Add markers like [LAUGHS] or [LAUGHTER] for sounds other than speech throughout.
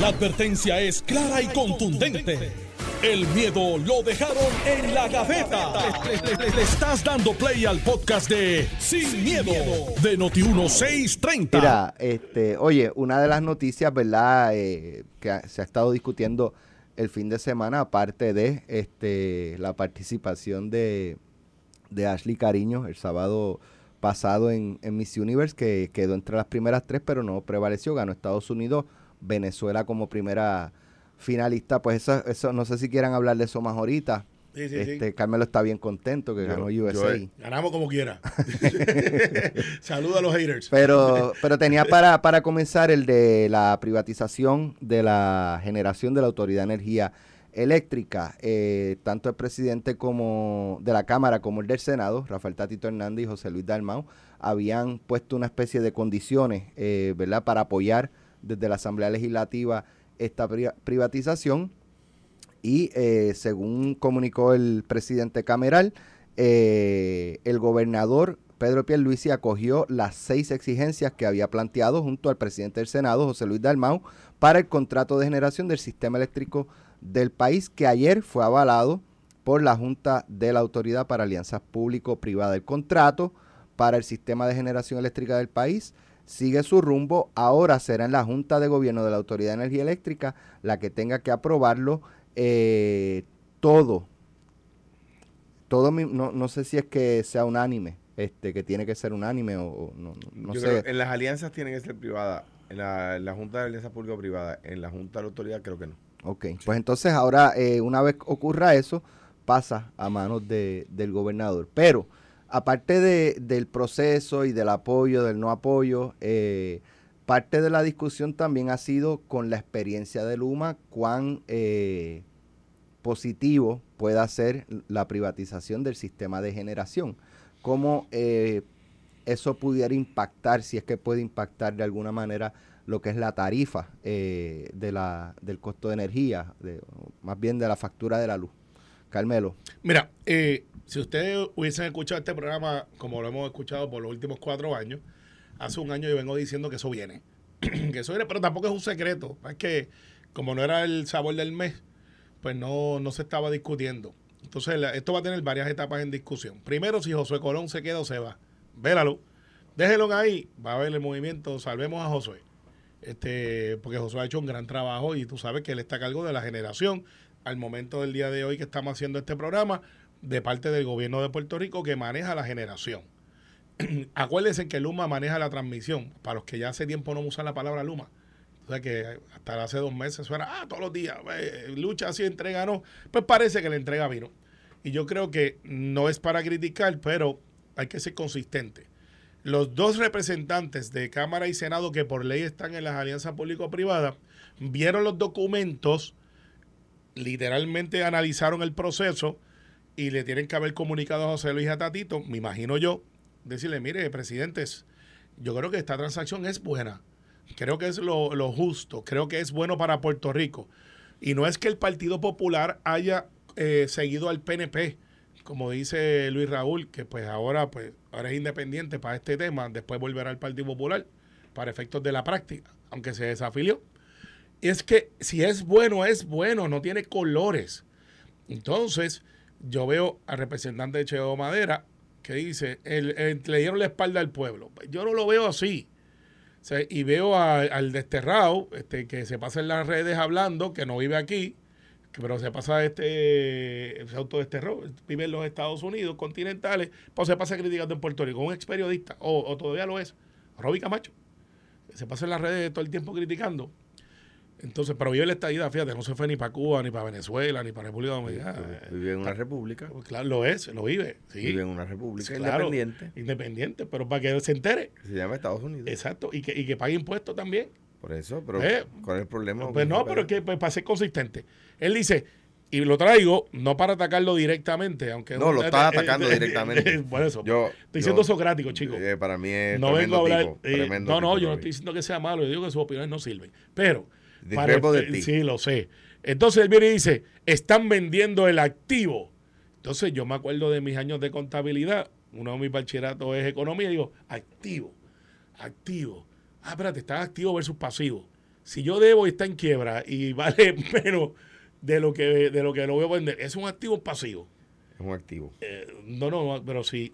La advertencia es clara y contundente. El miedo lo dejaron en la gaveta. Le, estás dando play al podcast de Sin, miedo, de Noti1630. Mira, este, oye, una de las noticias, ¿verdad? Eh, que se ha estado discutiendo el fin de semana, aparte de este, la participación de, de Ashley Cariño el sábado pasado en, en Miss Universe, que quedó entre las primeras tres, pero no prevaleció, ganó Estados Unidos, Venezuela como primera finalista, pues eso, eso no sé si quieran hablar de eso más ahorita. Sí, sí, este, sí. Carmelo está bien contento que ganó USA. Ganamos como quiera. [LAUGHS] [LAUGHS] Saluda a los haters. Pero, [LAUGHS] pero tenía para, para comenzar el de la privatización de la generación de la Autoridad de Energía Eléctrica. Eh, tanto el presidente como de la Cámara como el del Senado, Rafael Tatito Hernández y José Luis Dalmau, habían puesto una especie de condiciones, eh, ¿verdad?, para apoyar desde la Asamblea Legislativa esta privatización. Y eh, según comunicó el presidente Cameral, eh, el gobernador Pedro Pierluisi acogió las seis exigencias que había planteado junto al presidente del Senado, José Luis Dalmau, para el contrato de generación del sistema eléctrico del país, que ayer fue avalado por la Junta de la Autoridad para Alianzas Público-Privada. El contrato para el sistema de generación eléctrica del país sigue su rumbo. Ahora será en la Junta de Gobierno de la Autoridad de Energía Eléctrica la que tenga que aprobarlo eh, todo. Todo no, no sé si es que sea unánime, este, que tiene que ser unánime o, o no, no Yo sé. creo en las alianzas tienen que ser privadas. En la, en la Junta de Alianzas Público Privada, en la Junta de la Autoridad creo que no. Ok, pues entonces ahora, eh, una vez ocurra eso, pasa a manos de, del gobernador. Pero, aparte de, del proceso y del apoyo, del no apoyo, eh, parte de la discusión también ha sido con la experiencia de Luma, cuán eh, positivo pueda ser la privatización del sistema de generación. Cómo eh, eso pudiera impactar, si es que puede impactar de alguna manera lo que es la tarifa eh, de la, del costo de energía, más bien de la factura de la luz. Carmelo. Mira, si ustedes hubiesen escuchado este programa como lo hemos escuchado por los últimos cuatro años, hace un año yo vengo diciendo que eso viene. [CLEARS THROAT] que eso viene, pero tampoco es un secreto. Es que como no era el sabor del mes, pues no, no se estaba discutiendo. Entonces, esto va a tener varias etapas en discusión. Primero, si Josué Colón se queda o se va. Vélalo. Déjelo ahí. Va a haber el movimiento. Salvemos a Josué. Este, porque Josué ha hecho un gran trabajo y tú sabes que él está a cargo de la generación al momento del día de hoy que estamos haciendo este programa de parte del gobierno de Puerto Rico que maneja la generación. [CLEARS THROAT] Acuérdense que Luma maneja la transmisión. Para los que ya hace tiempo no usan la palabra Luma. O sea que hasta hace dos meses eso era, ah, todos los días, eh, lucha así, entrega no. Pues parece que la entrega vino. Y yo creo que no es para criticar, pero hay que ser consistente. Los dos representantes de Cámara y Senado que por ley están en las alianzas público-privadas vieron los documentos, literalmente analizaron el proceso y le tienen que haber comunicado a José Luis y a Tatito, me imagino yo, decirle, mire, presidentes, yo creo que esta transacción es buena, creo que es lo, lo justo, creo que es bueno para Puerto Rico. Y no es que el Partido Popular haya eh, seguido al PNP, como dice Luis Raúl, que pues ahora, pues, ahora es independiente para este tema, después volverá al Partido Popular para efectos de la práctica, aunque se desafilió. Es que si es bueno, es bueno, no tiene colores. Entonces, yo veo al representante de Cheo Madera que dice, el- le dieron la espalda al pueblo. Yo no lo veo así. Y veo al desterrado este, que se pasa en las redes hablando, que no vive aquí, pero se pasa este, se autodesterró, vive en los Estados Unidos continentales, pues se pasa criticando en Puerto Rico, un ex periodista, o, o todavía lo es, Roby Camacho, se pasa en las redes todo el tiempo criticando. Entonces, pero vive la estadía, fíjate, no se fue ni para Cuba, ni para Venezuela, ni para República Dominicana. Vive en una república. Pues claro, lo es, lo vive, sí. Vive en una república claro, independiente Independiente, pero para que se entere. se llama Estados Unidos. Exacto, y que, y que pague impuestos también. Por eso, pero Eh, ¿cuál es el problema? Pues no, pero es que pues, para ser consistente. Él dice, y lo traigo no para atacarlo directamente, aunque... No, lo eh, está eh, atacando eh, directamente. [LAUGHS] Por eso. Yo- estoy siendo yo- socrático, chico. Eh, para mí es no vengo a tremendo hablar... tipo, eh, tremendo no, no, tipo, yo no estoy diciendo que sea malo, yo digo que sus opiniones no sirven. Pero... Discrepo de ti. Sí, lo sé. Entonces él viene y dice, están vendiendo el activo. Entonces yo me acuerdo de mis años de contabilidad, uno de mis bachilleratos es economía, y digo, activo, activo. Ah, espérate, está activo versus pasivo. si yo debo y está en quiebra y [LAUGHS] vale menos de lo que de lo que lo voy a vender, es un activo pasivo. Es un activo. Eh, no, no, pero si,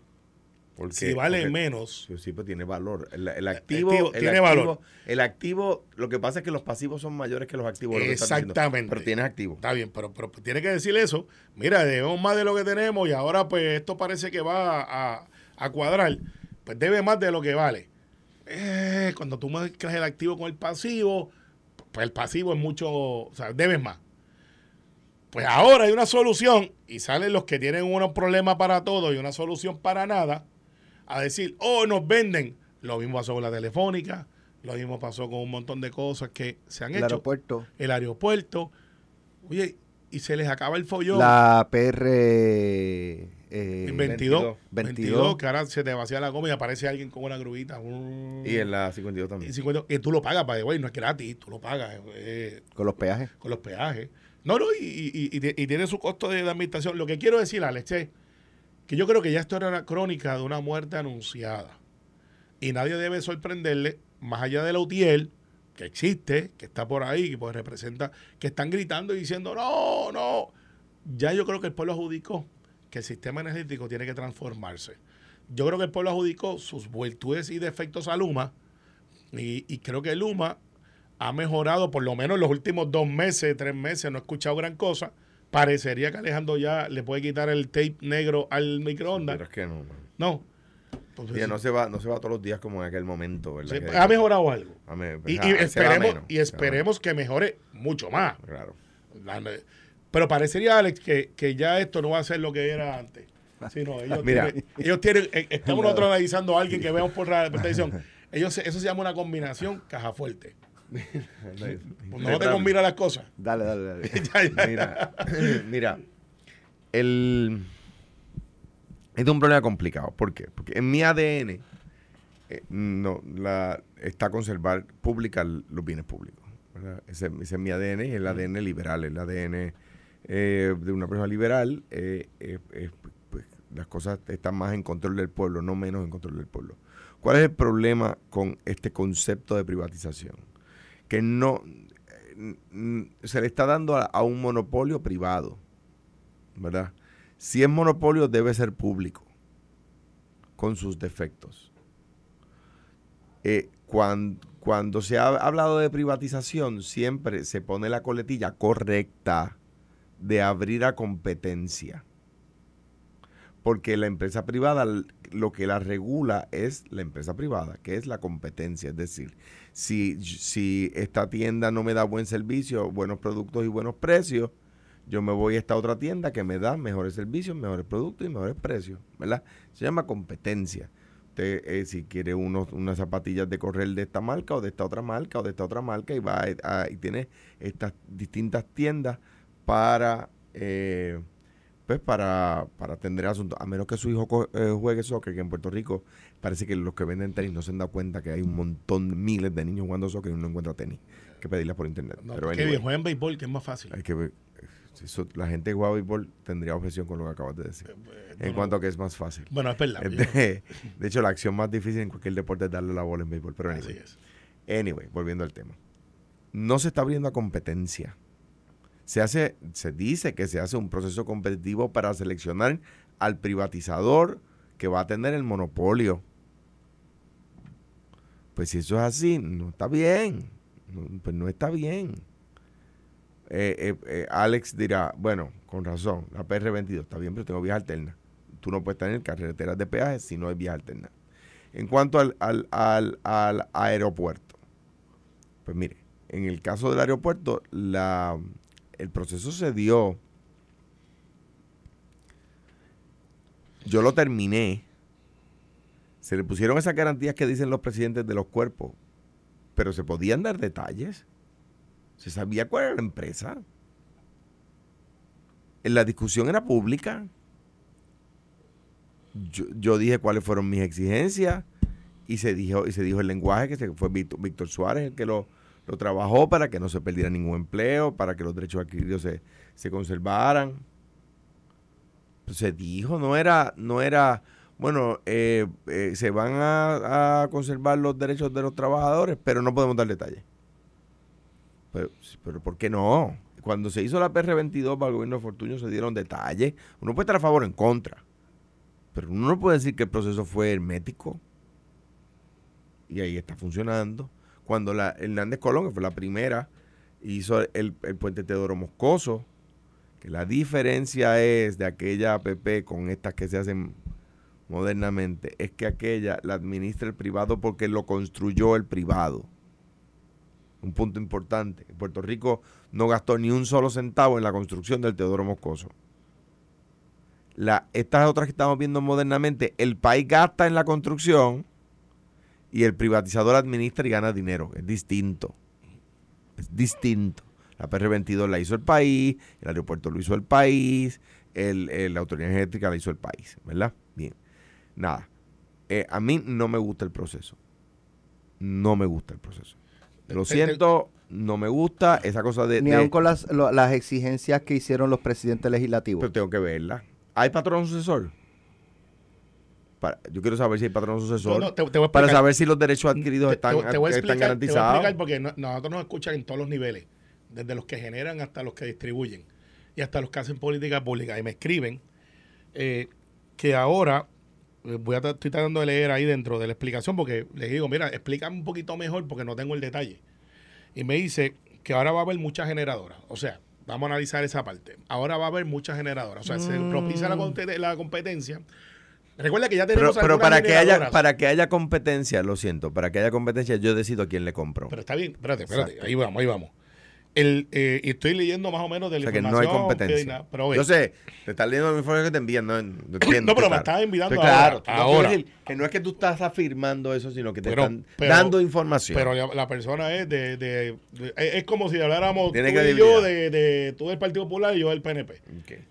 Porque, si vale porque- menos, Sí, pues tiene valor. El, el activo, activo el tiene activo- valor. El activo, lo que pasa es que los pasivos son mayores que los activos. lo. Exactamente. Pero tienes activo. Está bien, pero, pero tiene que decir eso. Mira, debemos más de lo que tenemos y ahora pues esto parece que va a, a cuadrar. Pues debe más de lo que vale. Eh, cuando tú mezclas el activo con el pasivo, pues el pasivo es mucho, o sea, debes más. Pues ahora hay una solución y salen los que tienen unos problemas para todo y una solución para nada a decir, oh, nos venden. Lo mismo pasó con la telefónica, lo mismo pasó con un montón de cosas que se han El hecho aeropuerto. el aeropuerto. Oye, y se les acaba el follón. La PR eh, El 22, 22. 22, que ahora se te vacía la goma y aparece alguien con una grubita. un- Y en la 52 y también. 50, y tú lo pagas, para güey, no es gratis, tú lo pagas eh, con los peajes. con los peajes. No, no, y, y- y- y tiene su costo de, de administración. Lo que quiero decir, Alex, es que yo creo que ya esto era una crónica de una muerte anunciada. Y nadie debe sorprenderle, más allá de la UTIEL, que existe, que está por ahí, que pues representa, que están gritando y diciendo, no, no. Ya yo creo que el pueblo adjudicó que el sistema energético tiene que transformarse. Yo creo que el pueblo adjudicó sus virtudes y defectos a Luma, y, y creo que Luma ha mejorado por lo menos en los últimos dos meses, tres meses, no he escuchado gran cosa. Parecería que Alejandro ya le puede quitar el tape negro al microondas. Pero es que no, man. No. Pues, Ya no se va, no se va todos los días como en aquel momento, ¿verdad? sí, ha mejorado algo. a Y, y ah, esperemos, menos, y esperemos que mejore mucho más. Claro. La- Pero parecería, Alex, que, que ya esto no va a ser lo que era antes. Sino ellos [LAUGHS] Mira. tienen, ellos tienen, eh, estamos nosotros analizando a alguien que vemos por televisión. Ellos, eso se llama una combinación caja fuerte. Pues no te combina las cosas. Dale, dale, dale. [LAUGHS] Ya, ya. Mira, [CLEARS THROAT] mira, el... Este es un problema complicado. ¿Por qué? Porque en mi ADN eh, no, la, está conservar, publicar los bienes públicos. Ese, ese es mi ADN, es el ADN liberal, el ADN eh, de una persona liberal. eh, pues, las cosas están más en control del pueblo, no menos en control del pueblo. ¿Cuál es el problema con este concepto de privatización? Que no eh, se le está dando a, un monopolio privado, ¿verdad? Si es monopolio debe ser público, con sus defectos. Eh, cuan- cuando, se ha hablado de privatización, siempre se pone la coletilla correcta de abrir a competencia. Porque la empresa privada, lo que la regula es la empresa privada, que es la competencia. Es decir, si, si esta tienda no me da buen servicio, buenos productos y buenos precios, yo me voy a esta otra tienda que me da mejores servicios, mejores productos y mejores precios, ¿verdad? Se llama competencia. Usted, eh, si quiere unos, unas zapatillas de correr de esta marca o de esta otra marca o de esta otra marca y va a- a- y tiene estas distintas tiendas para eh, pues para, para atender asuntos, a menos que su hijo eh, juegue soccer, que en Puerto Rico parece que los que venden tenis no se han dado cuenta que hay un montón, miles de niños jugando soccer y uno no encuentra tenis, que pedirlas por internet. No, Pero anyway. bien, juegan béisbol, que es más fácil. Hay que eso- la gente que juega béisbol tendría objeción con lo que acabas de decir. Eh, en no, cuanto a que es más fácil. Bueno, es verdad. De, de hecho, la acción más difícil en cualquier deporte es darle la bola en béisbol. Pero así anyway, es. anyway, volviendo al tema. No se está abriendo a competencia. Se hace, se dice que se hace un proceso competitivo para seleccionar al privatizador que va a tener el monopolio. Pues si eso es así, no está bien. Pues no está bien. Eh, eh, eh, Alex dirá, bueno, con razón, la PR22 está bien, pero tengo vías alternas. Tú no puedes tener carreteras de peaje si no hay vías alternas. En cuanto al, al, al, al aeropuerto, pues mire, en el caso del aeropuerto, la, el proceso se dio. Yo lo terminé. Se le pusieron esas garantías que dicen los presidentes de los cuerpos, pero se podían dar detalles. Se sabía cuál era la empresa. La discusión era pública. Yo, dije cuáles fueron mis exigencias y se dijo y se dijo el lenguaje que fue Víctor, Víctor Suárez el que lo, lo trabajó para que no se perdiera ningún empleo, para que los derechos adquiridos se, se conservaran. Pues se dijo, no era, no era, bueno, eh, eh, se van a, a conservar los derechos de los trabajadores, pero no podemos dar detalles. Pero, pero ¿por qué no? Cuando se hizo la PR22 para el gobierno de Fortuño se dieron detalles. Uno puede estar a favor o en contra. Pero uno no puede decir que el proceso fue hermético. Y ahí está funcionando. Cuando la Hernández Colón, que fue la primera, hizo el, el puente Teodoro Moscoso, que la diferencia es de aquella APP con estas que se hacen modernamente, es que aquella la administra el privado porque lo construyó el privado. Un punto importante. Puerto Rico no gastó ni un solo centavo en la construcción del Teodoro Moscoso. La, estas otras que estamos viendo modernamente, el país gasta en la construcción y el privatizador administra y gana dinero. Es distinto. Es distinto. La PR22 la hizo el país, el aeropuerto lo hizo el país, el, la autoridad energética la hizo el país, ¿verdad? Bien. Nada. Eh, a mí no me gusta el proceso. No me gusta el proceso. Lo siento, no me gusta esa cosa de... Ni aun con las, las exigencias que hicieron los presidentes legislativos. Pero tengo que verla. ¿Hay patrón sucesor? Yo quiero saber si hay patrón sucesor para saber si los derechos adquiridos están, te, explicar, garantizados. Te voy a explicar porque nosotros nos escuchan en todos los niveles, desde los que generan hasta los que distribuyen y hasta los que hacen política pública. Y me escriben eh, que ahora, eh, voy a estoy tratando de leer ahí dentro de la explicación porque les digo, mira, explícame un poquito mejor porque no tengo el detalle. Y me dice que ahora va a haber muchas generadoras. O sea, vamos a analizar esa parte. Ahora va a haber muchas generadoras. O sea, se mm. propicia la, la competencia Recuerda que ya tenemos Pero, pero para que haya para que haya competencia, lo siento, para que haya competencia yo decido a quién le compro. Pero está bien, espérate, espérate, ahí vamos, ahí vamos. El, eh, y estoy leyendo más o menos de la o sea, que no hay competencia. yo sé, te estás leyendo la información que te envían, no, [COUGHS] entiendo. no, pero me estás enviando claro, ahora. que no es que tú estás afirmando eso, sino que te están dando información. Pero la, persona es de, de, es como si habláramos tú y yo de, de tú del Partido Popular y yo del PNP.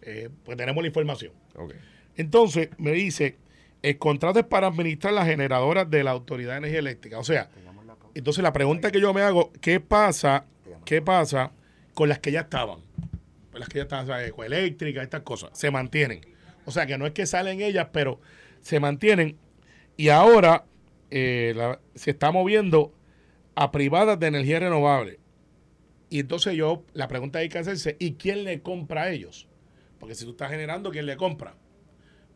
Eh, pues tenemos la información. Okay. Entonces me dice, el contrato es para administrar las generadoras de la Autoridad de Energía Eléctrica. O sea, entonces la pregunta que yo me hago, ¿qué pasa, qué pasa con las que ya estaban? Pues las que ya estaban, eléctrica, estas cosas, se mantienen. O sea, que no es que salen ellas, pero se mantienen. Y ahora eh, se está moviendo a privadas de energía renovable. Y entonces yo, la pregunta hay que hacerse, ¿y quién le compra a ellos? Porque si tú estás generando, ¿quién le compra?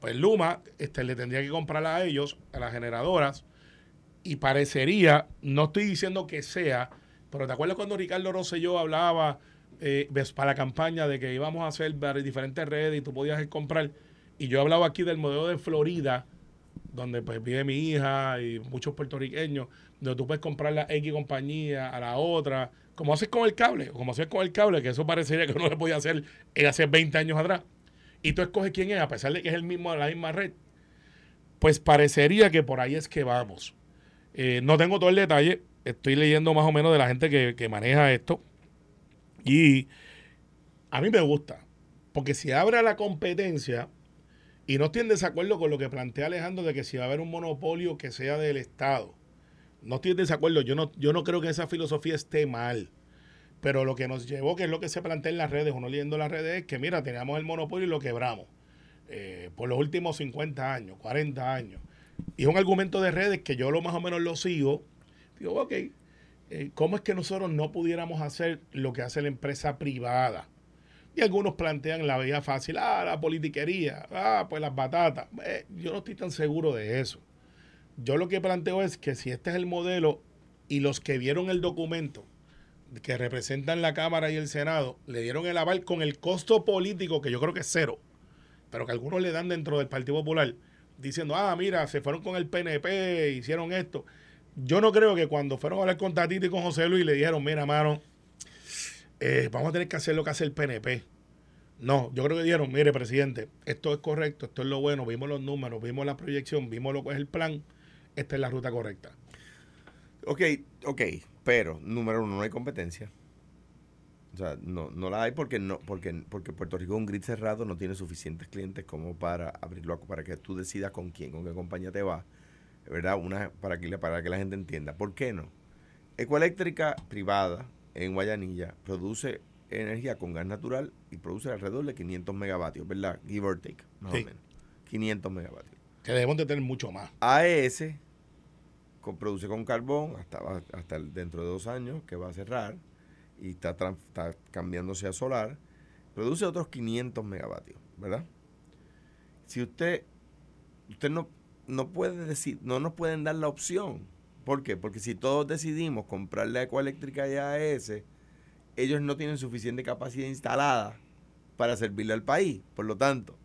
Pues Luma este, le tendría que comprar a ellos, a las generadoras, y parecería, no estoy diciendo que sea, pero ¿te acuerdas cuando Ricardo Rosselló hablaba eh, para la campaña de que íbamos a hacer diferentes redes y tú podías comprar? Y yo hablaba aquí del modelo de Florida, donde pues vive mi hija y muchos puertorriqueños, donde tú puedes comprar la X compañía a la otra, como haces con el cable, como haces con el cable, que eso parecería que no se podía hacer hace 20 años atrás y tú escoges quién es, a pesar de que es el mismo, la misma red, pues parecería que por ahí es que vamos. Eh, no tengo todo el detalle, estoy leyendo más o menos de la gente que, maneja esto. Y a mí me gusta, porque si abre la competencia, y no estoy en desacuerdo con lo que plantea Alejandro de que si va a haber un monopolio que sea del Estado, no estoy en desacuerdo, yo no, yo no creo que esa filosofía esté mal. Pero lo que nos llevó, que es lo que se plantea en las redes, uno leyendo las redes, es que mira, teníamos el monopolio y lo quebramos eh, por los últimos 50 años, 40 años. Y es un argumento de redes que yo lo más o menos lo sigo. Digo, ok, eh, ¿cómo es que nosotros no pudiéramos hacer lo que hace la empresa privada? Y algunos plantean la vía fácil, ah, la politiquería, ah, pues las batatas. Eh, yo no estoy tan seguro de eso. Yo lo que planteo es que si este es el modelo y los que vieron el documento que representan la Cámara y el Senado le dieron el aval con el costo político, que yo creo que es cero, pero que algunos le dan dentro del Partido Popular, diciendo, ah, mira, se fueron con el PNP, hicieron esto. Yo no creo que cuando fueron a hablar con Tatito y con José Luis le dijeron, mira, mano, eh, vamos a tener que hacer lo que hace el PNP. No, yo creo que dijeron, mire, presidente, esto es correcto, esto es lo bueno, vimos los números, vimos la proyección, vimos lo que es el plan, esta es la ruta correcta. Ok, ok. Pero, número uno, no hay competencia. O sea, no, no la hay porque no porque porque Puerto Rico es un grid cerrado, no tiene suficientes clientes como para abrirlo para que tú decidas con quién, con qué compañía te va, ¿verdad? Una para que para que la gente entienda. ¿Por qué no? Ecoeléctrica privada en Guayanilla produce energía con gas natural y produce alrededor de 500 megavatios, ¿verdad? Give or take, más o menos. 500 megavatios. Que debemos de tener mucho más. AES produce con carbón hasta, hasta dentro de dos años, que va a cerrar, y está, está cambiándose a solar, produce otros 500 megavatios, ¿verdad? Si usted, usted no, no puede decir, no nos pueden dar la opción. ¿Por qué? Porque si todos decidimos comprarle a Ecoeléctrica y a AES, ellos no tienen suficiente capacidad instalada para servirle al país. Por lo tanto,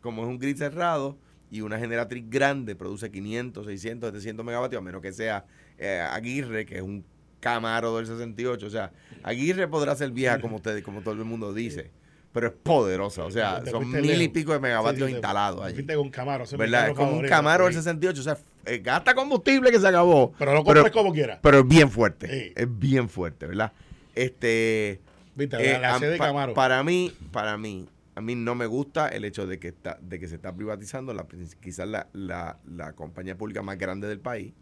como es un grid cerrado y una generatriz grande produce 500, 600, 700 megavatios, a menos que sea eh, Aguirre, que es un Camaro del 68. O sea, Aguirre podrá ser vieja como ustedes, como todo el mundo dice, pero es poderosa. O sea, Te son mil y pico de megavatios Sí, sí, te- instalados te allí. con Camaro, ¿Verdad? Es como un Camaro del sí. 68. O sea, eh, gasta combustible que se acabó. Pero lo compres como quiera. Pero es bien fuerte. Sí. Es bien fuerte, ¿verdad? Este. Viste, eh, la, la de pa- Camaro. Para mí, para mí, a mí no me gusta el hecho de que está, de que se está privatizando la, quizás la, la, la compañía pública más grande del país,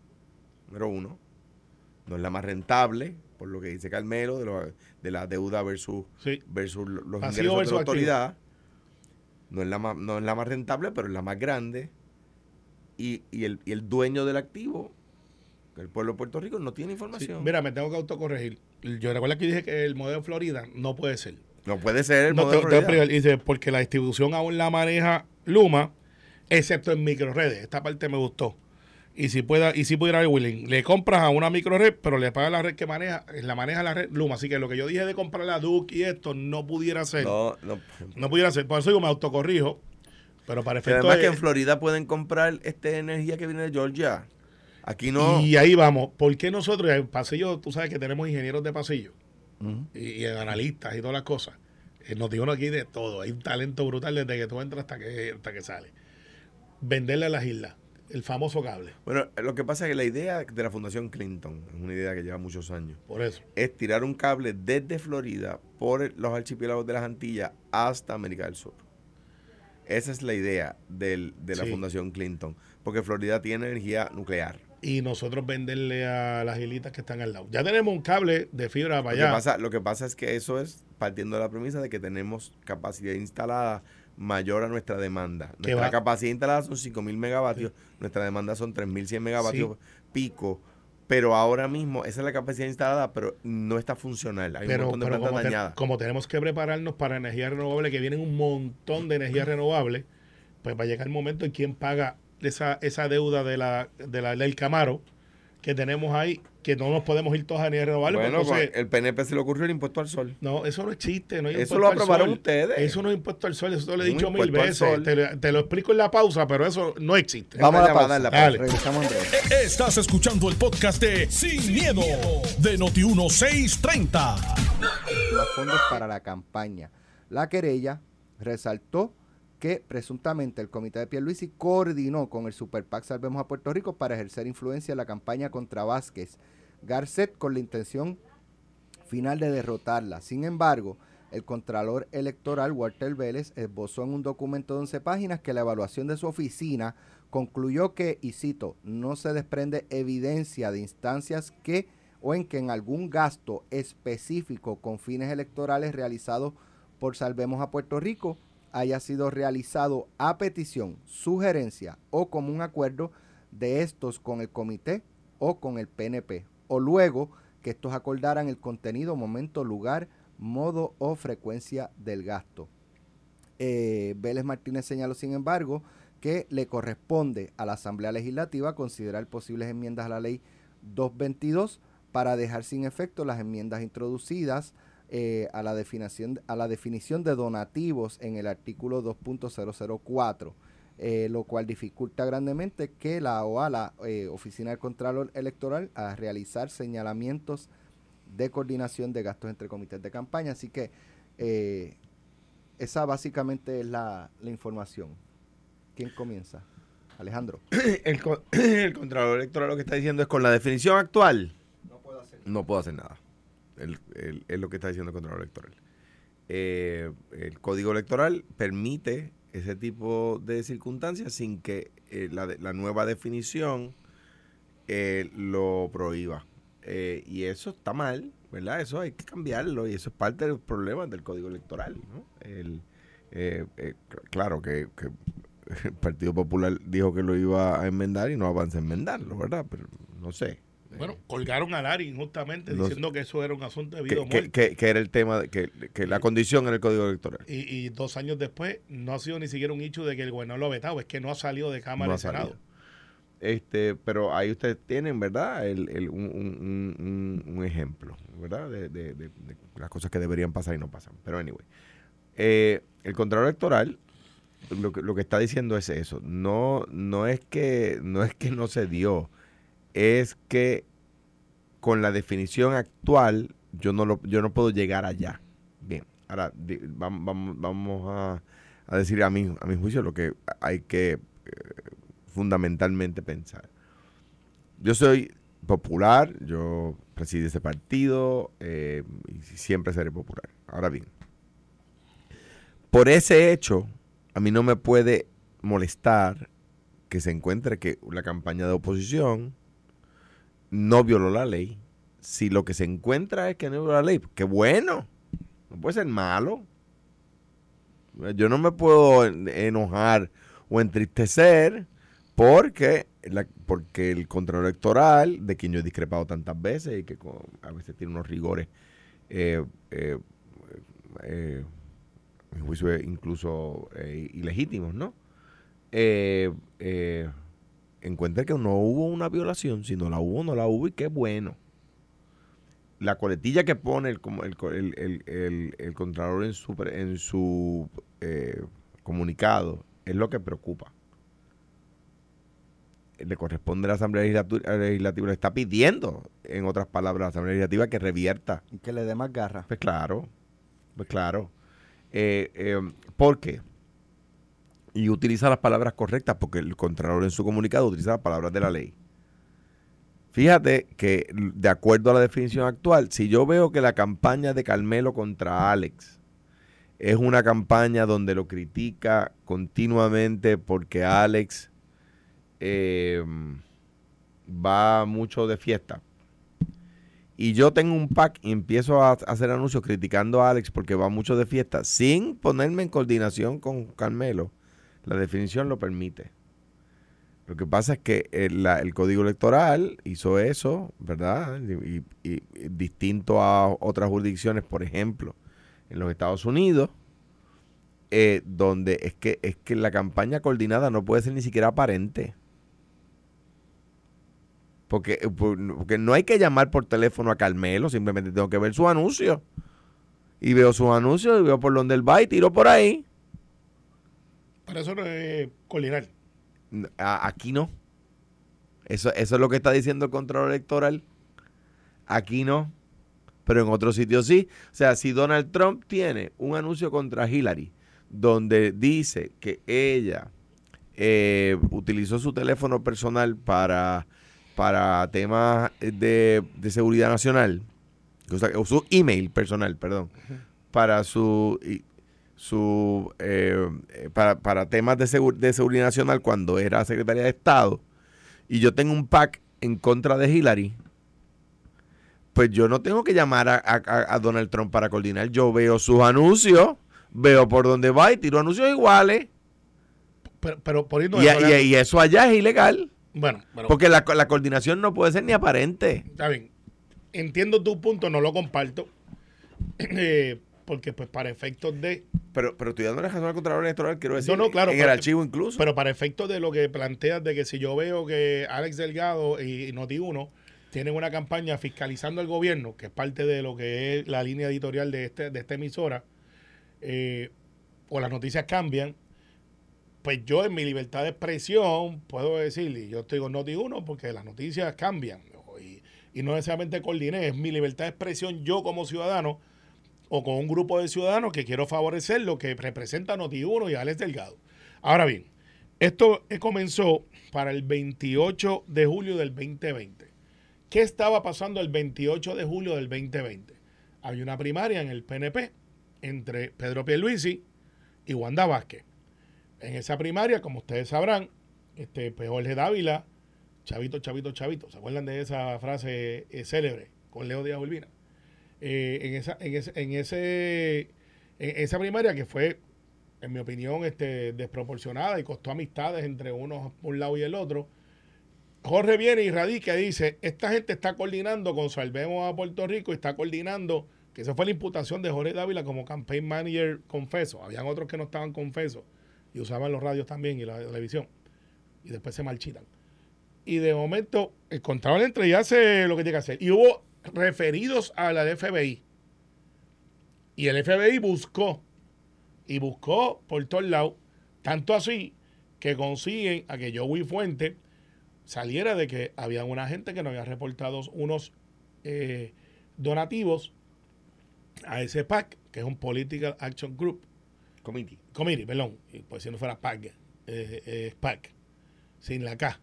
número uno. No es la más rentable, por lo que dice Carmelo, de, lo- de la deuda versus, Sí. versus lo- los Pasivo ingresos de versus la activo. autoridad. No es, la más, no es la más rentable, pero es la más grande. Y, y el, y el dueño del activo, el pueblo de Puerto Rico, no tiene Sí, información. Mira, me tengo que autocorregir. Yo recuerdo que dije que el modelo Florida no puede ser. No puede ser el No, modelo te- te. Dice, porque la distribución aún la maneja Luma, excepto en microredes. Esta parte me gustó. Y si pueda, y si pudiera haber Willing, le compras a una microred, pero le pagas la red que maneja, la maneja la red Luma. Así que lo que yo dije de comprar la Duke y esto no pudiera ser. No, No, no. pudiera ser. Por eso yo me autocorrijo. Pero para Que efectos además de- que en Florida pueden comprar este energía que viene de Georgia. Aquí no. Y ahí vamos. ¿Por qué nosotros, en pasillo, tú sabes que tenemos ingenieros de pasillo Y, y analistas y todas las cosas? Eh, nos dijeron aquí de todo. Hay un talento brutal desde que tú entras hasta que, hasta que sale. Venderle a las islas. El famoso cable. Bueno, lo que pasa es que la idea de la Fundación Clinton, es una idea que lleva muchos años, Por eso. es tirar un cable desde Florida por los archipiélagos de las Antillas hasta América del Sur. Esa es la idea del- de la Sí. Fundación Clinton, porque Florida tiene energía nuclear. Y nosotros venderle a las islitas que están al lado. Ya tenemos un cable de fibra Lo para que, allá. pasa, lo que pasa es que eso es partiendo de la premisa de que tenemos capacidad instalada mayor a nuestra demanda. Nuestra capacidad instalada son 5.000 megavatios, nuestra demanda son 3.100 megavatios pico, pero ahora mismo esa es la capacidad instalada, pero no está funcional. Hay pero un montón de plantas como, te- dañadas. como tenemos que prepararnos para energía renovable, que vienen un montón de energía renovable, pues va a llegar el momento en quién paga esa, esa deuda de la, de la del Camaro que tenemos ahí, que no nos podemos ir todos a energía renovable. Bueno, porque entonces- pues, el PNP se le ocurrió el impuesto al sol. no, eso no existe. No hay Eso lo al aprobaron sol. ustedes. Eso no es impuesto al sol, eso te lo he dicho mil veces. Te, lo- te lo explico en la pausa, pero eso no existe. Vamos a la pausa. la pausa. Regresamos en breve. Estás escuchando el podcast de Sin, miedo, de Noti1630. los fondos para la campaña. La querella resaltó que presuntamente el comité de Pierluisi coordinó con el Super PAC Salvemos a Puerto Rico para ejercer influencia en la campaña contra Vázquez Garcet con la intención final de derrotarla. Sin embargo, el Contralor Electoral Walter Vélez esbozó en un documento de 11 páginas que la evaluación de su oficina concluyó que, y cito, no se desprende evidencia de instancias que o en que en algún gasto específico con fines electorales realizado por Salvemos a Puerto Rico haya sido realizado a petición, sugerencia o como un acuerdo de estos con el comité o con el PNP, o luego que estos acordaran el contenido, momento, lugar, modo o frecuencia del gasto. Eh, Vélez Martínez señaló, sin embargo, que le corresponde a la Asamblea Legislativa considerar posibles enmiendas a la ley 222 para dejar sin efecto las enmiendas introducidas eh, a, la definición, a la definición de donativos en el artículo 2.004, eh, lo cual dificulta grandemente que la OA, la eh, Oficina del Contralor Electoral, a realizar señalamientos de coordinación de gastos entre comités de campaña. Así que eh, esa básicamente es la, la información. ¿Quién comienza? Alejandro. [CLEARS THROAT] El, [CLEARS THROAT] el Contralor Electoral lo que está diciendo es con la definición actual. No puedo hacer nada. El- es lo que está diciendo el Contralor Electoral. Eh, el Código Electoral permite ese tipo de circunstancias sin que eh, la, la nueva definición eh, lo prohíba. Eh, y eso está mal, ¿verdad? Eso hay que cambiarlo y eso es parte de los problemas del Código Electoral. ¿no? El, eh, cl- claro que, que [LAUGHS] el Partido Popular dijo que lo iba a enmendar y no avanza a enmendarlo, ¿verdad? Pero no sé. Bueno, colgaron a Larry injustamente diciendo que eso era un asunto de vida que, que- muerte. que- que era el tema, de- que, que la condición en el código electoral. Y, y dos años después no ha sido ni siquiera un hecho de que el gobernador lo ha vetado, es que no ha salido de Cámara No Senado. Este, pero ahí ustedes tienen, ¿verdad? El, el- un, un- un- un- ejemplo, ¿verdad? De, de- de- de las cosas que deberían pasar y no pasan. Pero anyway, eh, el contrato electoral lo que, lo que está diciendo es eso. No, no es que no es que no se dio, es que con la definición actual yo no lo, yo no puedo llegar allá. Bien, ahora di- vam- vam- vamos, a, decir a mi, a mi juicio lo que hay que eh, fundamentalmente pensar. Yo soy popular, yo presido ese partido eh, y siempre seré popular. Ahora bien, por ese hecho, a mí no me puede molestar que se encuentre que la campaña de oposición no violó la ley. Si lo que se encuentra es que no violó la ley, qué bueno, no puede ser malo. Yo no me puedo en- enojar o entristecer porque, porque el control electoral, de quien yo he discrepado tantas veces y que a veces tiene unos rigores, eh, eh, eh, juicio incluso eh, ilegítimos, ¿no? Eh, encuentra que no hubo una violación, si no la hubo, no la hubo y qué bueno. La coletilla que pone el, como el, el, el- el- Contralor en su, en su eh, comunicado es lo que preocupa. Le corresponde a la Asamblea Legislativa, le está pidiendo, en otras palabras, a la Asamblea Legislativa que revierta Y que le dé más garra. pues claro, pues claro. Eh, eh, ¿Por qué? Y utiliza las palabras correctas, porque el Contralor en su comunicado utiliza las palabras de la ley. Fíjate que, de acuerdo a la definición actual, si yo veo que la campaña de Carmelo contra Alex es una campaña donde lo critica continuamente porque Alex eh, va mucho de fiesta, y yo tengo un pack y empiezo a hacer anuncios criticando a Alex porque va mucho de fiesta, sin ponerme en coordinación con Carmelo, la definición lo permite. Lo que pasa es que el, la- el código electoral hizo eso, ¿verdad? Y, y- distinto a otras jurisdicciones, por ejemplo, en los Estados Unidos, eh, donde es que, es que la campaña coordinada no puede ser ni siquiera aparente. Porque, eh, por- porque no hay que llamar por teléfono a Carmelo, simplemente tengo que ver sus anuncios. Y veo sus anuncios y veo por donde él va y tiro por ahí. Pero eso no es a- aquí no. Eso, eso es lo que está diciendo el Contralor Electoral. Aquí no. Pero en otros sitios sí. O sea, si Donald Trump tiene un anuncio contra Hillary, donde dice que ella eh, utilizó su teléfono personal para, para temas de, de seguridad nacional, o sea, su email personal, perdón, para su y- su eh, eh, para, para temas de, de seguridad nacional cuando era secretaria de Estado y yo tengo un pack en contra de Hillary, pues yo no tengo que llamar a, a- a Donald Trump para coordinar. Yo veo sus anuncios, veo por dónde va y tiro anuncios iguales. Pero, pero poniendo Y, eso, y- y eso allá es ilegal. bueno, pero Porque la, la coordinación no puede ser ni aparente. está bien. Entiendo tu punto, no lo comparto. [CLEARS THROAT] Eh, porque pues para efectos de Pero, pero estoy dando razón al Contralor Electoral, quiero decir, No, no, claro, en el archivo incluso. Pero para efectos de lo que planteas de que si yo veo que Alex Delgado y Noti1 tienen una campaña fiscalizando al gobierno, que es parte de lo que es la línea editorial de, este, de esta emisora, eh, o las noticias cambian, pues yo en mi libertad de expresión puedo decir, y yo estoy con Noti1 porque las noticias cambian, y, y no necesariamente coordiné, es mi libertad de expresión yo como ciudadano o con un grupo de ciudadanos que quiero favorecer lo que representa Noti1 y Alex Delgado. Ahora bien, esto eh, comenzó para el 28 de julio del 2020. ¿Qué estaba pasando el 28 de julio del 2020? Hay una primaria en el PNP entre Pedro Pierluisi y Wanda Vázquez. En esa primaria, como ustedes sabrán, este, pues Jorge Dávila, chavito, chavito, chavito, ¿se acuerdan de esa frase eh, célebre con Leo Díaz Urbina? Eh, en, esa, en, ese, en, ese, en esa primaria que fue, en mi opinión, este, desproporcionada y costó amistades entre unos un lado y el otro, Jorge viene y radica y dice, esta gente está coordinando con Salvemos a Puerto Rico y está coordinando, que esa fue la imputación de Jorge Dávila como campaign manager confeso. Habían otros que no estaban confesos y usaban los radios también y la televisión. Y después se marchitan. Y de momento el entre y hace lo que tiene que hacer. Y hubo referidos a la FBI. Y el FBI buscó y buscó por todos lados, tanto así que consiguen a que Joey Fuente saliera de que había una gente que no había reportado unos eh, donativos a ese PAC, que es un Political Action Group. Committee. Committee, perdón. Pues si no fuera PAC, eh, eh, PAC, sin la K.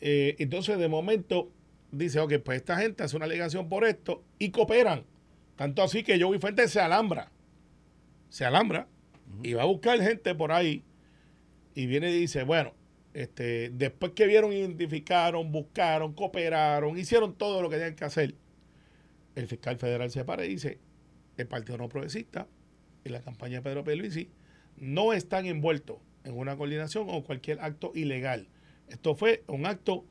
entonces, de momento, dice, ok, pues esta gente hace una alegación por esto y cooperan. Tanto así que Joey Fuente se alambra. Se alambra y va a buscar gente por ahí y viene y dice, bueno, este, después que vieron, identificaron, buscaron, cooperaron, hicieron todo lo que tenían que hacer, el fiscal federal se para y dice, el Partido No Progresista y la campaña de Pedro Pierluisi no están envueltos en una coordinación o cualquier acto ilegal. Esto fue un acto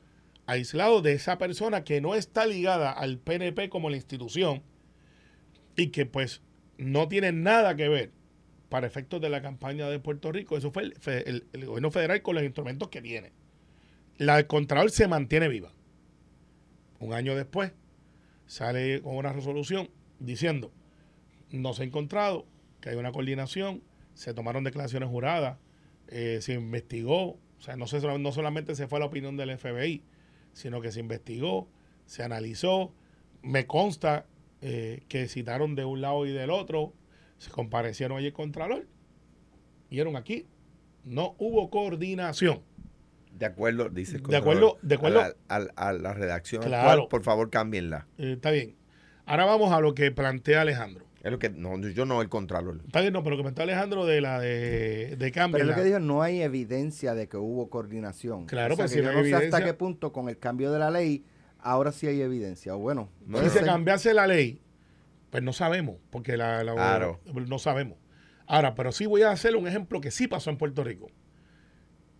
aislado de esa persona que no está ligada al PNP como la institución y que pues no tiene nada que ver para efectos de la campaña de Puerto Rico. Eso fue el, gobierno federal con los instrumentos que tiene. La del Contralor se mantiene viva. Un año después sale con una resolución diciendo, no se ha encontrado, que hay una coordinación, se tomaron declaraciones juradas, eh, se investigó, o sea, no, no solamente se fue a la opinión del FBI, sino que se investigó, se analizó, me consta eh, que citaron de un lado y del otro, se comparecieron allí el Contralor, vieron aquí, no hubo coordinación. De acuerdo, dice el De acuerdo, de acuerdo. A la, redacción claro. por favor, cámbienla. Eh, está bien. Ahora vamos a lo que plantea Alejandro. Es lo que, no, yo no el Contralor. Está bien, no, pero lo que plantea Alejandro de la de, de cambio. Pero lo que dijo, no hay evidencia de que hubo coordinación. Claro, pues si no, no sé hasta qué punto con el cambio de la ley, ahora sí hay evidencia. Bueno, no si se cambiase la ley, pues no sabemos, porque la, no sabemos. Ahora, pero sí voy a hacer un ejemplo que sí pasó en Puerto Rico.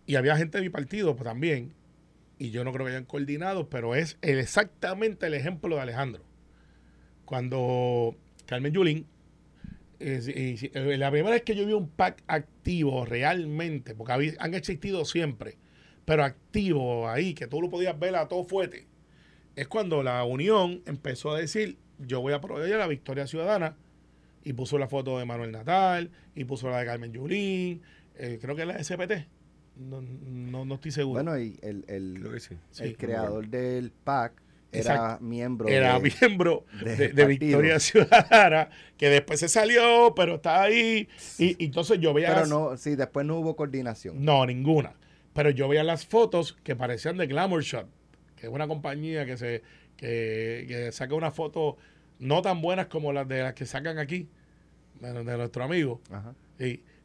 Y había gente de mi partido pues, también, y yo no creo que hayan coordinado, pero es exactamente el ejemplo de Alejandro. Cuando Carmen Yulín, eh, la primera vez que yo vi un PAC activo realmente, porque han existido siempre, pero activo ahí, que tú lo podías ver a todo fuerte, es cuando la Unión empezó a decir, yo voy a apoyar la Victoria Ciudadana. Y puso la foto de Manuel Natal, y puso la de Carmen Yulín, eh, creo que es la SPT. No, no, estoy seguro. Bueno, y el, el, el creador del PAC era miembro era de, miembro de, Victoria [LAUGHS] Ciudadana que después se salió pero está ahí. Y, entonces yo veía pero no sí después no hubo coordinación. No ninguna. Pero yo veía las fotos que parecían de Glamour Shot que es una compañía que se que, saca una foto no tan buenas como las de las que sacan aquí, de, nuestro amigo.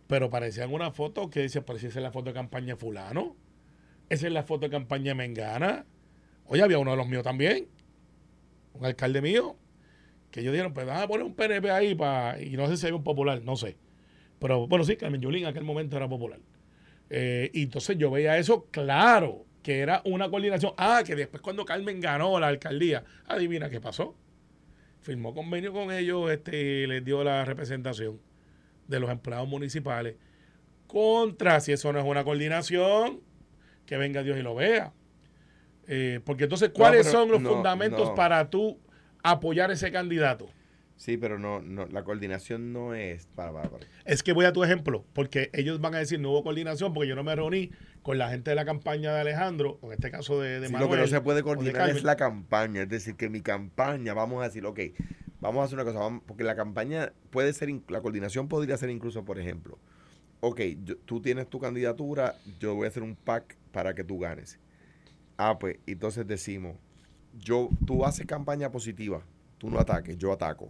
pero parecían una foto que dice, si esa es la foto de campaña fulano, esa es la foto de campaña Mengana. Oye, había uno de los míos también, un alcalde mío, que yo dijeron, pues vamos a poner un PNP ahí para, y no sé si hay un popular, no sé. Pero bueno, sí, Carmen Yulín en aquel momento era popular. Eh, y entonces yo veía eso claro que era una coordinación. Ah, que después cuando Carmen ganó la alcaldía, adivina qué pasó. Firmó convenio con ellos, este, les dio la representación de los empleados municipales. Contra, si eso no es una coordinación, que venga Dios y lo vea. Eh, porque entonces, ¿cuáles son los fundamentos para tú apoyar ese candidato? Sí, pero no, no, la coordinación no es para, para, Es que voy a tu ejemplo, porque ellos van a decir no hubo coordinación porque yo no me reuní con la gente de la campaña de Alejandro, en este caso de, de Manuel. Lo que no se puede coordinar es la campaña, es decir, que mi campaña, vamos a decir, ok, vamos a hacer una cosa, porque la campaña puede ser, la coordinación podría ser incluso, por ejemplo, ok, tú tienes tu candidatura, yo voy a hacer un pack para que tú ganes. Ah, pues, entonces decimos, yo, tú haces campaña positiva tú no ataques, yo ataco.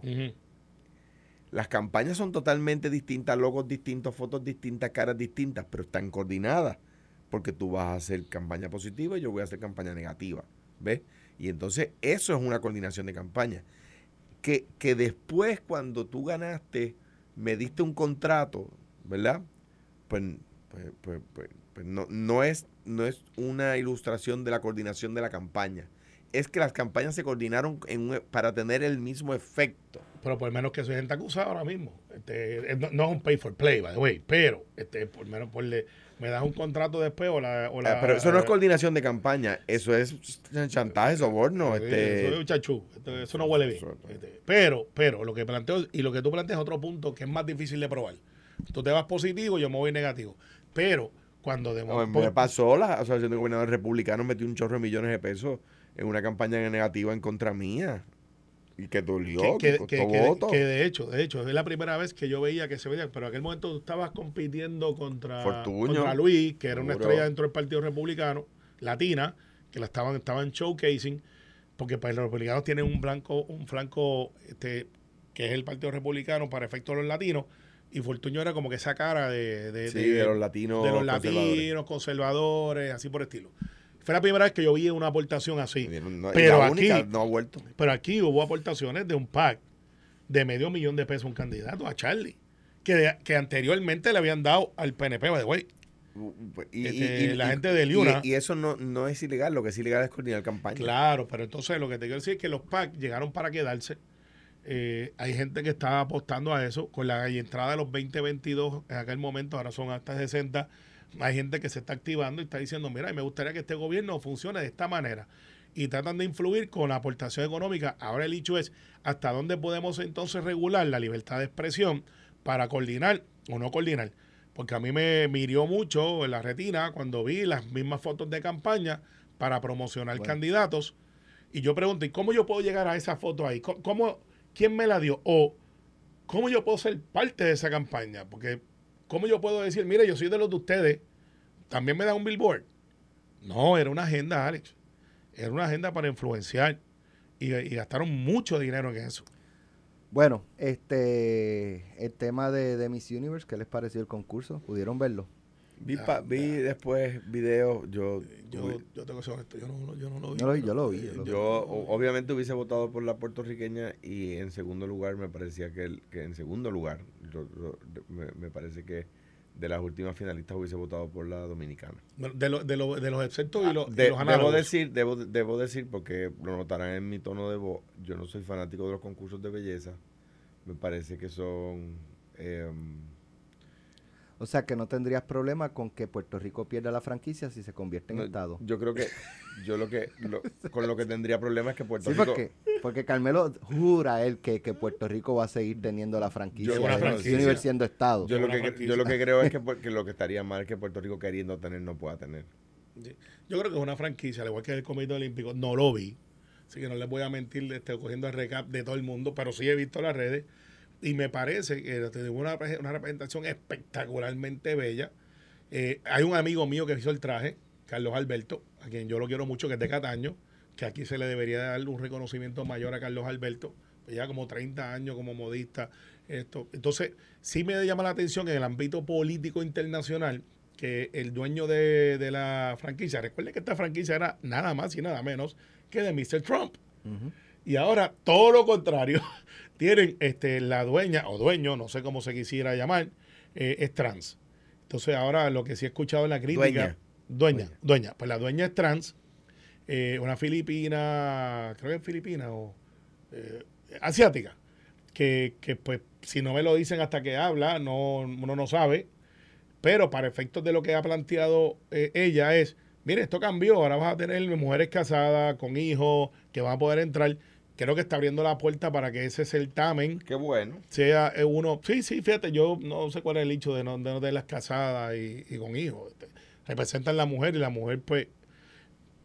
Las campañas son totalmente distintas, logos distintos, fotos distintas, caras distintas, pero están coordinadas. Porque tú vas a hacer campaña positiva y yo voy a hacer campaña negativa. ¿Ves? Y entonces eso es una coordinación de campaña. Que, que después, cuando tú ganaste, me diste un contrato, ¿verdad? Pues, pues, pues, pues pues no, no, es, no es una ilustración de la coordinación de la campaña. Es que las campañas se coordinaron en un- para tener el mismo efecto. Pero por menos que soy gente acusada ahora mismo. Este, eh, no, no es un pay for play, by the way, pero este, por menos por le, me das un contrato después o la... O la Ah, pero eso no es coordinación de campaña, eso es chantaje, soborno. Sí, este, Eso es un chachú. Esto- Eso no huele bien. Eso- Este, Pero, pero, lo que planteo, y lo que tú planteas es otro punto que es más difícil de probar. Tú te vas positivo, yo me voy negativo. Pero, cuando de momento- me pasó, la Asociación de Gobernadores Republicanos metió un chorro de millones de pesos en una campaña negativa en contra mía. Y que dolió, que, que, que- que- de hecho, de hecho, es la primera vez que yo veía que se veía, pero en aquel momento tú estabas compitiendo contra, Fortuño. contra Luis, que era una Seguro. estrella dentro del Partido Republicano, latina, que la estaban, estaban showcasing, porque pues, los republicanos tienen un blanco, un flanco este, que es el Partido Republicano para efectos de los latinos, y Fortuño era como que esa cara de, de, Sí, de los latinos de los conservadores. latinos, conservadores, así por estilo. Fue la primera vez que yo vi una aportación así. No, y Pero la aquí- no ha vuelto. Pero aquí hubo aportaciones de un PAC de medio millón de pesos a un candidato, a Charlie, que, que anteriormente le habían dado al PNP, by the way. Y, Este, la gente de Liuna- Y, y eso no, no es ilegal, lo que es ilegal es coordinar campaña. Claro, pero entonces lo que te quiero decir es que los PAC llegaron para quedarse. Eh, hay gente que está apostando a eso. Con la entrada de los 2022 en aquel momento, ahora son hasta 60. Hay gente que se está activando y está diciendo, mira, me gustaría que este gobierno funcione de esta manera. Y tratan de influir con la aportación económica. Ahora el hecho es hasta dónde podemos entonces regular la libertad de expresión para coordinar o no coordinar. Porque a mí me mirió mucho en la retina cuando vi las mismas fotos de campaña para promocionar Bueno. candidatos. Y yo pregunto, ¿y cómo yo puedo llegar a esa foto ahí? ¿Cómo, cómo- quién me la dio? O ¿cómo yo puedo ser parte de esa campaña? Porque ¿cómo yo puedo decir, mire, yo soy de los de ustedes, también me da un billboard? No, era una agenda, Alex. Era una agenda para influenciar. Y, gastaron mucho dinero en eso. Bueno, este, el tema de Miss Universe, ¿qué les pareció el concurso? ¿Pudieron verlo? Vi, pa- vi después videos, yo, Yo, yo tengo que ser honesto, yo no, no- yo no lo vi. Yo lo vi, yo lo vi, Eh, yo lo vi. yo obviamente hubiese votado por la puertorriqueña y en segundo lugar me parecía que, el, que en segundo lugar yo- yo- me, me parece que de las últimas finalistas hubiese votado por la dominicana. Bueno, De, lo- de, lo- de los exceptos y, los- y Ah, De- los debo decir, debo, debo decir, porque lo notarán en mi tono de voz, yo no soy fanático de los concursos de belleza. Me parece que son em, O sea, que no tendrías problema con que Puerto Rico pierda la franquicia si se convierte en no, Estado. Yo creo que yo lo que lo- [LAUGHS] con lo que tendría problema es que Puerto Sí, Rico porque, porque Carmelo jura él que, que Puerto Rico va a seguir teniendo la franquicia Yo- franquicia. Siendo Estado. yo lo que yo lo que creo es que, [LAUGHS] lo que estaría mal es que Puerto Rico queriendo tener no pueda tener. Yo creo que es una franquicia, al igual que el Comité Olímpico. No lo vi. Así que no les voy a mentir este, cogiendo el recap de todo el mundo, pero sí he visto las redes. Y me parece que tiene una, una representación espectacularmente bella. Eh, hay un amigo mío que hizo el traje, Carlos Alberto, a quien yo lo quiero mucho, que es de Cataño, que aquí se le debería dar un reconocimiento mayor a Carlos Alberto. pues Ya como 30 años como modista. Esto. Entonces, sí me llama la atención en el ámbito político internacional que el dueño de, de la franquicia, recuerde que esta franquicia era nada más y nada menos que de Mr. Trump. Y ahora todo lo contrario, tienen este, la dueña o dueño, no sé cómo se quisiera llamar, eh, es trans. Entonces ahora lo que sí he escuchado en la crítica, Dueña. dueña, dueña, pues la dueña es trans, eh, una filipina, creo que es filipina o eh, asiática, que, que, pues si no me lo dicen hasta que habla, no, uno no sabe, pero para efectos de lo que ha planteado eh, ella es, mire, esto cambió, ahora vas a tener mujeres casadas con hijos que van a poder entrar. Creo que está abriendo la puerta para que ese certamen Qué bueno. sea eh, uno. Sí, sí, fíjate, yo no sé cuál es el hecho de no, de no tenerlas casadas y, y con hijos. Este, representan la mujer y la mujer, pues,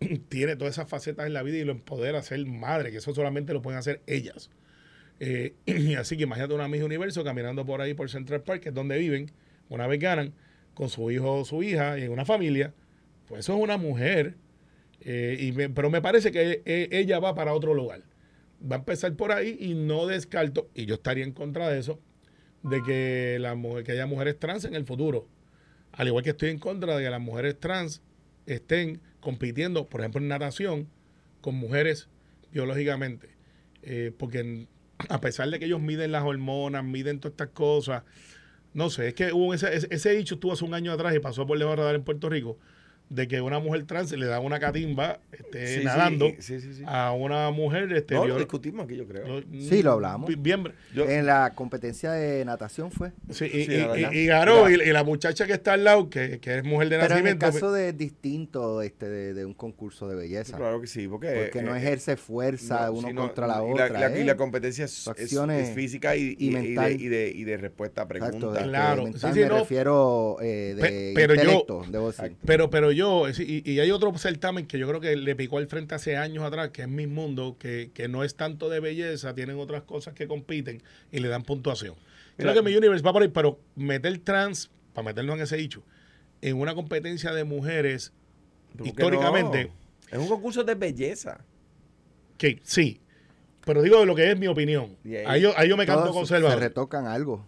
[CLEARS THROAT] tiene todas esas facetas en la vida y lo empodera a ser madre, que eso solamente lo pueden hacer ellas. Eh, [CLEARS THROAT] así que imagínate una Miss Universo caminando por ahí por Central Park, que es donde viven, una vez ganan, con su hijo o su hija y en una familia, pues eso es una mujer. eh, y me- pero me parece que eh, ella va para otro lugar. Va a empezar por ahí y no descarto, y yo estaría en contra de eso, de que, la mujer, que haya mujeres trans en el futuro. Al igual que estoy en contra de que las mujeres trans estén compitiendo, por ejemplo, en natación, con mujeres biológicamente. Eh, porque a pesar de que ellos miden las hormonas, miden todas estas cosas, No sé, es que hubo ese, ese, estuvo hace un año atrás y pasó por de radar en Puerto Rico de que una mujer trans le da una catimba este, Sí, nadando sí, sí, sí. a una mujer este, No, lo discutimos aquí, yo creo. Sí, lo hablamos. Bien, Yo- En la competencia de natación fue. sí, y, Sí, y- y- y la muchacha que está al lado, que, que es mujer de Pero en el nacimiento, caso de distinto este, de, de un concurso de belleza. Claro que sí, porque... Porque no eh, ejerce fuerza no, uno no, contra la y otra. La, ¿eh? y la competencia es, es- es física y, y y- y mental. de, y, de, y de respuesta a Exacto, preguntas. este, Claro, mental sí, sí, me no. refiero eh, de Pe- pero yo- debo decir. Pero, pero yo, es- y, y hay otro certamen que yo creo que le picó al frente hace años atrás, que es Miss Mundo, que, que no es tanto de belleza, tienen otras cosas que compiten y le dan puntuación. Creo Mira. que mi Universe va por ahí, pero meter trans, para meternos en ese dicho, en una competencia de mujeres, ¿Por qué históricamente, no? Es un concurso de belleza. que sí, pero digo lo que es mi opinión. Ahí- Ahí yo, ahí yo me canto Todos se conservador. retocan algo.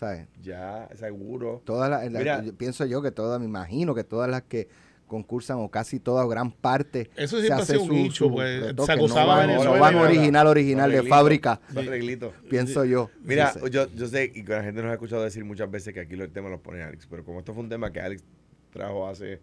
¿Sabes? Ya, seguro. Todas las, yo pienso yo que todas, me imagino que todas las que concursan o casi todas o gran parte Eso se ha hace sido un su pues, se acusaba no van, no original original de fábrica arreglito. pienso yo Mira, yo, yo sé, y que la gente nos ha escuchado decir muchas veces que aquí el tema lo pone Alex, pero como esto fue un tema que Alex trajo hace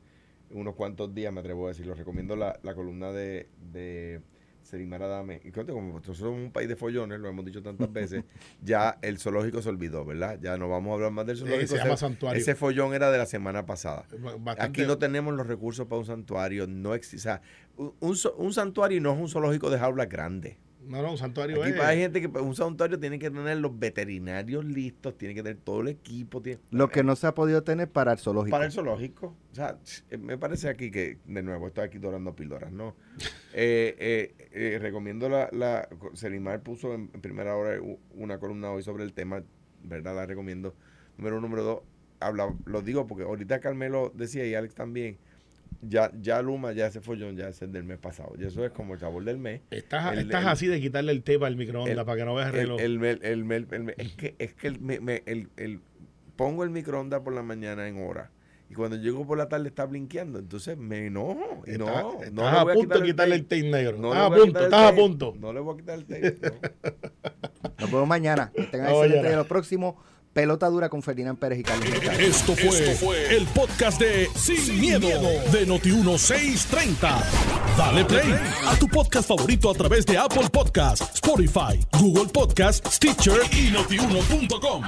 unos cuantos días, me atrevo a decirlo, recomiendo la, la columna de, de Selimar Adame. Y que como nosotros somos un país de follones, lo hemos dicho tantas veces, ya el zoológico se olvidó, ¿verdad? Ya no vamos a hablar más del zoológico. se llama Ese- santuario. Ese follón era de la semana pasada. Bastante- Aquí no tenemos los recursos para un santuario, no existe. O sea, un, un santuario no es un zoológico de jaula grande. No, no, un santuario Aquí es- hay gente que un santuario tiene que tener los veterinarios listos, tiene que tener todo el equipo. Tiene, lo que no se ha podido tener para el zoológico para el zoológico. O sea, eh, me parece aquí que, de nuevo, estoy aquí dorando píldoras, ¿no? [LAUGHS] Eh, eh, eh, recomiendo la, la. Selimar puso en, en primera hora una columna hoy sobre el tema, ¿verdad? La recomiendo. Número uno, número dos, habla, lo digo porque ahorita Carmelo decía y Alex también. Ya, ya Luma, ya ese follón, ya es el del mes pasado. Y eso es como el sabor del mes. Estás, El- estás el- así de quitarle el tape al microondas el- para que no veas el El, reloj. es que, es que el, me- me- el- el- pongo el microondas por la mañana en hora. Y cuando llego por la tarde está blinqueando. Entonces me enojo. Y Estás- no, estás no le a voy punto de quitar quitarle el tape. negro. No estás a a punto, estás a punto. No le voy a quitar el tape. no. nos vemos mañana que tengan excelente día. lo próximo pelota dura con Ferdinand Pérez y Carlos Mercado. Esto fue, el podcast de Sin, miedo, de Noti1630. Dale play a tu podcast favorito a través de Apple Podcasts, Spotify, Google Podcasts, Stitcher y notiuno.com.